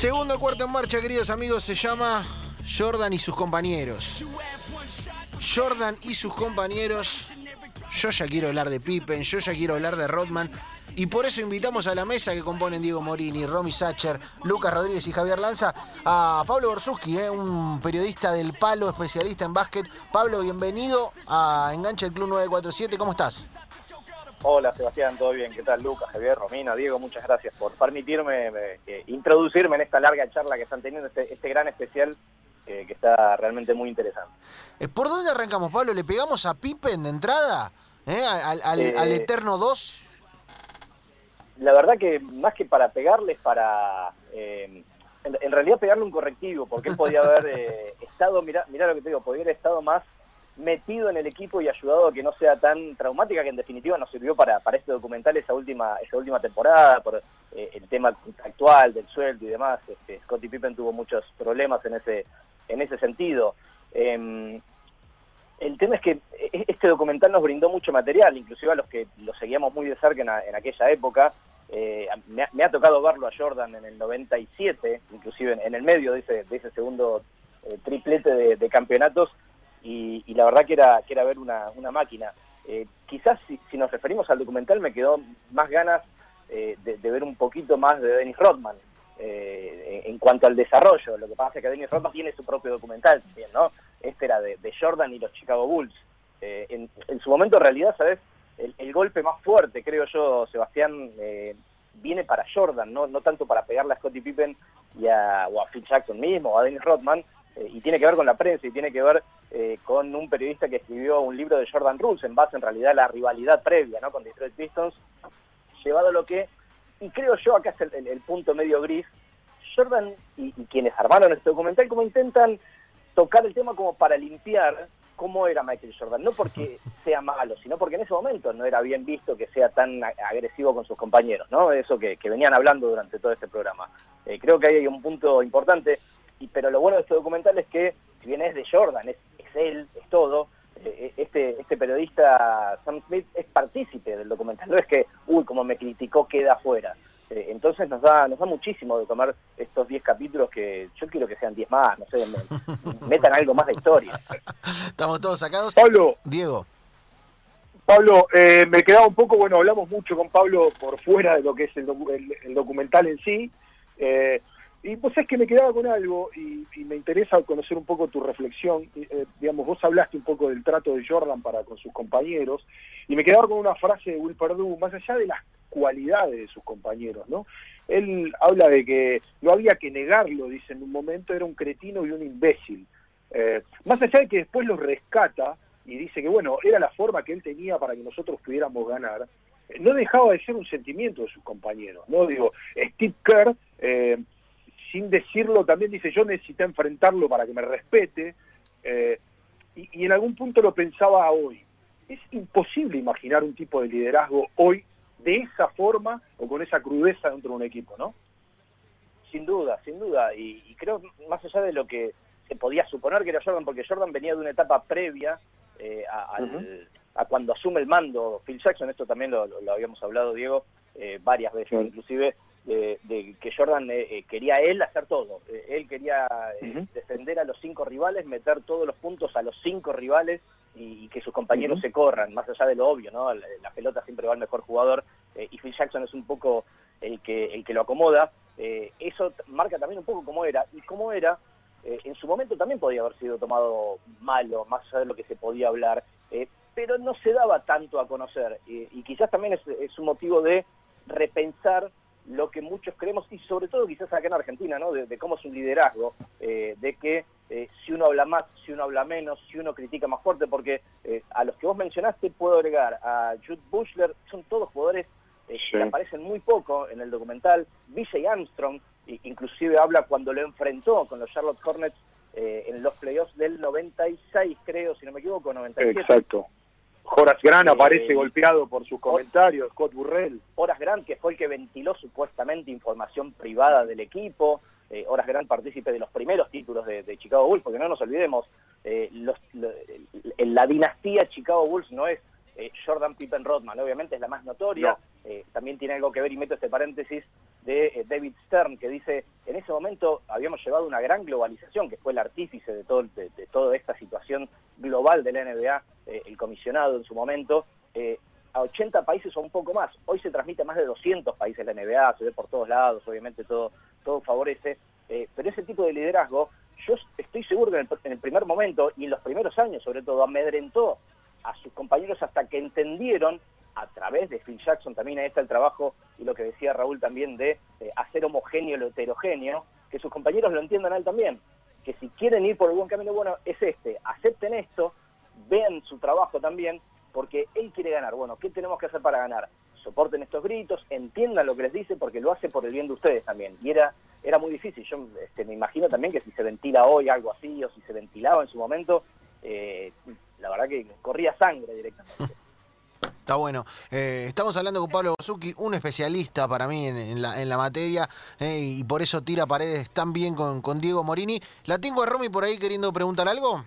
Segundo cuarto en marcha, queridos amigos, se llama Jordan y sus compañeros. Jordan y sus compañeros. Yo ya quiero hablar de Pippen, yo ya quiero hablar de Rodman. Y por eso invitamos a la mesa que componen Diego Morini, Romy Sacher, Lucas Rodríguez y Javier Lanza a Pablo Borsuski, eh, un periodista del palo, especialista en básquet. Pablo, bienvenido a Engancha el Club 947. ¿Cómo estás? Hola Sebastián, ¿todo bien? ¿Qué tal Lucas, Javier, Romina, Diego? Muchas gracias por permitirme eh, introducirme en esta larga charla que están teniendo, este, este gran especial eh, que está realmente muy interesante. Eh, ¿Por dónde arrancamos, Pablo? ¿Le pegamos a Pippen de entrada? ¿Al, al, Eterno 2? La verdad que más que para pegarles, para... En, en, realidad pegarle un correctivo, porque él podía haber estado, mira, mira lo que te digo, podría haber estado más metido en el equipo y ayudado a que no sea tan traumática, que en definitiva nos sirvió para, para este documental esa última, esa última temporada, por eh, el tema actual del sueldo y demás. Este, Scottie Pippen tuvo muchos problemas en ese, en ese sentido. Em, el tema es que e-, este documental nos brindó mucho material, inclusive a los que lo seguíamos muy de cerca en, aquella época. Eh, me, ha, tocado verlo a Jordan en el 97, inclusive en, el medio de ese, de ese segundo eh, triplete de campeonatos, y, la verdad que era, que era ver una, una máquina. Eh, quizás si, nos referimos al documental me quedó más ganas eh, de, ver un poquito más de Dennis Rodman eh, en, cuanto al desarrollo. Lo que pasa es que Dennis Rodman tiene su propio documental también, ¿no? Este era de, Jordan y los Chicago Bulls. En, en, su momento, en realidad, ¿sabes? El, golpe más fuerte, creo yo, Sebastián, viene para Jordan, ¿no? no tanto para pegarle a Scottie Pippen y a, o a Phil Jackson mismo, o a Dennis Rodman, y tiene que ver con la prensa y tiene que ver eh, con un periodista que escribió un libro de Jordan Rules en base en realidad a la rivalidad previa ¿no? con Detroit Pistons, llevado a lo que, y creo yo acá es el, punto medio gris, Jordan y, quienes armaron este documental como intentan tocar el tema como para limpiar cómo era Michael Jordan, no porque sea malo, sino porque en ese momento no era bien visto que sea tan agresivo con sus compañeros, ¿no? Eso que, venían hablando durante todo este programa. Eh, creo que ahí hay un punto importante, y, pero lo bueno de este documental es que, si bien es de Jordan, es él, es todo. Eh, este, este periodista Sam Smith es partícipe del documental, no es que, uy, como me criticó, queda afuera. Eh, entonces nos da, nos da muchísimo de tomar estos 10 capítulos que yo quiero que sean 10 más, no sé, metan algo más de historia. Estamos todos sacados. Pablo. Diego. Pablo, eh, me quedaba un poco, bueno, hablamos mucho con Pablo por fuera de lo que es el, el documental en sí. Eh, y pues es que me quedaba con algo y, me interesa conocer un poco tu reflexión. Eh, digamos, vos hablaste un poco del trato de Jordan para con sus compañeros y me quedaba con una frase de Will Perdue, más allá de las cualidades de sus compañeros, ¿no? Él habla de que no había que negarlo, dice en un momento, era un cretino y un imbécil. Eh, más allá de que después lo rescata y dice que, bueno, era la forma que él tenía para que nosotros pudiéramos ganar, eh, no dejaba de ser un sentimiento de sus compañeros, ¿no? Digo, Steve Kerr sin decirlo, también dice, yo necesité enfrentarlo para que me respete, eh, y, en algún punto lo pensaba hoy. Es imposible imaginar un tipo de liderazgo hoy de esa forma o con esa crudeza dentro de un equipo, ¿no? Sin duda, sin duda, y, creo más allá de lo que se podía suponer que era Jordan, porque Jordan venía de una etapa previa eh, a, cuando asume el mando Phil Jackson, esto también lo, habíamos hablado, Diego, eh, varias veces, inclusive de, que Jordan eh, eh, quería él hacer todo. Eh, él quería defender a los cinco rivales, meter todos los puntos a los cinco rivales y, que sus compañeros se corran, más allá de lo obvio, ¿no? La, pelota siempre va al mejor jugador y Phil Jackson es un poco el que, el que lo acomoda. eso marca también un poco cómo era. Y cómo era, en su momento también podía haber sido tomado malo, más allá de lo que se podía hablar, pero no se daba tanto a conocer. y quizás también es, es un motivo de repensar lo que muchos creemos, y sobre todo quizás acá en Argentina, ¿no? de, cómo es un liderazgo, eh, de que eh, si uno habla más, si uno habla menos, si uno critica más fuerte, porque eh, a los que vos mencionaste puedo agregar a Jude Bushler, son todos jugadores que aparecen muy poco en el documental, BJ Armstrong, inclusive habla cuando lo enfrentó con los Charlotte Hornets en los playoffs del 96, creo, si no me equivoco, 97. Exacto. Horace Grant eh, aparece golpeado por sus comentarios, Scott Burrell. Horace Grant, que fue el que ventiló supuestamente información privada del equipo. Eh, Horace Grant partícipe de los primeros títulos de, Chicago Bulls, porque no nos olvidemos, eh, los, la dinastía Chicago Bulls no es eh, Jordan Pippen Rodman. Obviamente es la más notoria, eh, también tiene algo que ver, y meto este paréntesis, de eh, David Stern, que dice, en ese momento habíamos llevado una gran globalización, que fue el artífice de, todo, de, toda esta situación global de la NBA, el comisionado en su momento, a 80 países o un poco más. Hoy se transmite a más de 200 países la NBA, se ve por todos lados, obviamente todo, todo favorece, pero ese tipo de liderazgo, yo estoy seguro que en el primer momento y en los primeros años sobre todo amedrentó a sus compañeros hasta que entendieron a través de Phil Jackson, también ahí está el trabajo y lo que decía Raúl también de hacer homogéneo lo heterogéneo, que sus compañeros lo entiendan a él también, que si quieren ir por el buen camino, bueno, es este, acepten esto, vean su trabajo también, porque él quiere ganar. Bueno, ¿qué tenemos que hacer para ganar? Soporten estos gritos, entiendan lo que les dice, porque lo hace por el bien de ustedes también. Y era, era muy difícil. Yo este, me imagino también que si se ventila hoy algo así, o si se ventilaba en su momento, eh, la verdad que corría sangre directamente. Está bueno. Eh, estamos hablando con Pablo Bozuki, un especialista para mí en, la, en la, materia, eh, y por eso tira paredes tan bien con, con, Diego Morini. ¿La tengo a Romy por ahí queriendo preguntar algo?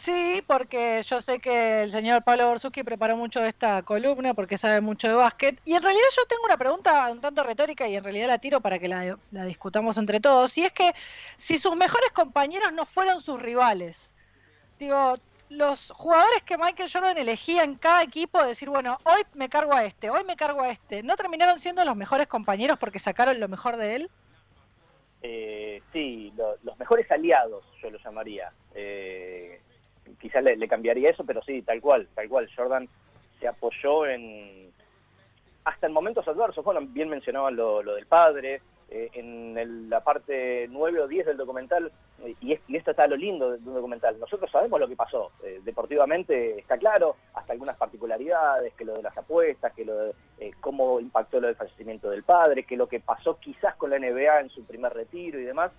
Sí, porque yo sé que el señor Pablo Borsuski preparó mucho esta columna porque sabe mucho de básquet. Y en realidad yo tengo una pregunta un tanto retórica y en realidad la tiro para que la, la discutamos entre todos. Y es que si sus mejores compañeros no fueron sus rivales, digo, los jugadores que Michael Jordan elegía en cada equipo, decir, bueno, hoy me cargo a este, hoy me cargo a este, ¿no terminaron siendo los mejores compañeros porque sacaron lo mejor de él? Eh, sí, los mejores aliados, yo lo llamaría. Eh, quizás le, cambiaría eso, pero sí, tal cual, tal cual. Jordan se apoyó en... Hasta en momentos adversos, bueno, bien mencionaban lo, lo del padre, eh, en la parte 9 o 10 del documental, eh, y, esto está lo lindo de un documental, nosotros sabemos lo que pasó, eh, deportivamente está claro, hasta algunas particularidades, que lo de las apuestas, que lo de cómo impactó lo del fallecimiento del padre, que lo que pasó quizás con la NBA en su primer retiro y demás,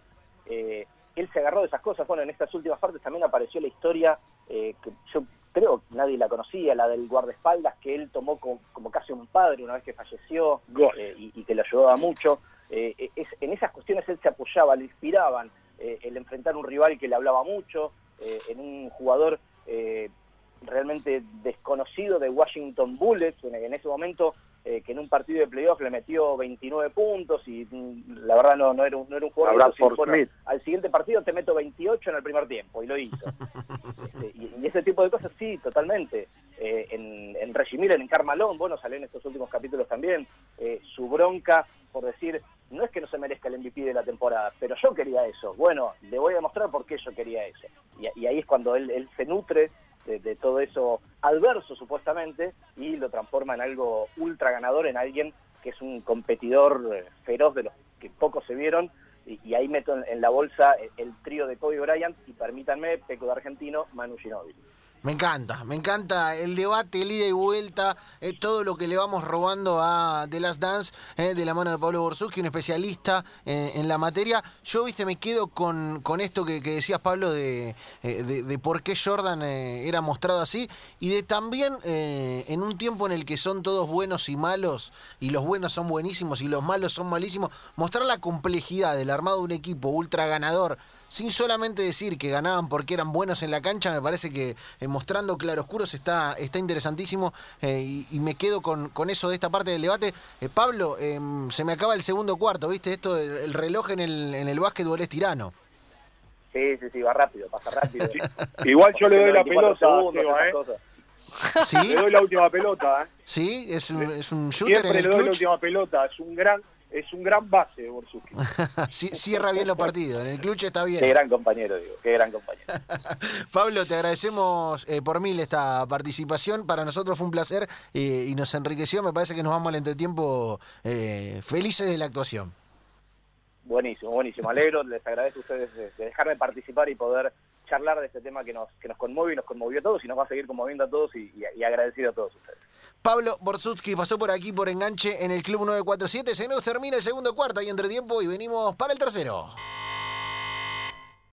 él se agarró de esas cosas, bueno, en estas últimas partes también apareció la historia que yo creo que nadie la conocía, la del guardaespaldas que él tomó como, casi un padre una vez que falleció y, y, que lo ayudaba mucho. Eh, en esas cuestiones él se apoyaba, le inspiraban eh, el enfrentar un rival que le hablaba mucho, eh, en un jugador realmente desconocido de Washington Bullets, en, ese momento que en un partido de playoff le metió 29 puntos y mm, la verdad no, no, era, un, no era un jugador. al siguiente partido te meto 28 en el primer tiempo y lo hizo. Este, y, ese tipo de cosas sí, totalmente. en, en Reggie en Carmalón, bueno, salió en estos últimos capítulos también, su bronca por decir, no es que no se merezca el MVP de la temporada, pero yo quería eso. Bueno, le voy a demostrar por qué yo quería eso. Y, ahí es cuando él, se nutre de, todo eso adverso supuestamente y lo transforma en algo ultra ganador, en alguien que es un competidor eh, feroz de los que pocos se vieron. Y, ahí meto en, la bolsa el, trío de Kobe Bryant y permítanme, Peco de Argentino, Manu Ginóbili. Me encanta, me encanta el debate, el ida y vuelta, eh, todo lo que le vamos robando a The Last Dance eh, de la mano de Pablo Borsuski, un especialista eh, en la materia. Yo, viste, me quedo con, con esto que, decías, Pablo, de, de, por qué Jordan era mostrado así y de también en un tiempo en el que son todos buenos y malos, y los buenos son buenísimos y los malos son malísimos, mostrar la complejidad del armado de un equipo ultra ganador sin solamente decir que ganaban porque eran buenos en la cancha, me parece que eh, mostrando claroscuros está, está interesantísimo eh, y, me quedo con, con, eso de esta parte del debate. Eh, Pablo, em, se me acaba el segundo cuarto, ¿viste? Esto, el, reloj en el, en el básquetbol es tirano. Sí, sí, sí, va rápido, pasa rápido. Igual yo le doy la pelota, ¿Sí? Le doy la última pelota, ¿eh? Sí, es un, es un shooter Siempre en el le doy la última pelota, es un gran es un gran base, Borsuki. cierra bien los partidos, en el clutch está bien. Qué gran compañero, digo, qué gran compañero. Pablo, te agradecemos eh, por mil esta participación. Para nosotros fue un placer eh, y nos enriqueció. Me parece que nos vamos al entretiempo eh, felices de la actuación. Buenísimo, buenísimo. Alegro, les agradezco a ustedes de, dejarme participar y poder charlar de este tema que nos, que nos conmueve y nos conmovió a todos y nos va a seguir conmoviendo a todos y, agradecido a todos ustedes. Pablo Borsutsky pasó por aquí por enganche en el Club 947. Se nos termina el segundo cuarto y entre tiempo y venimos para el tercero.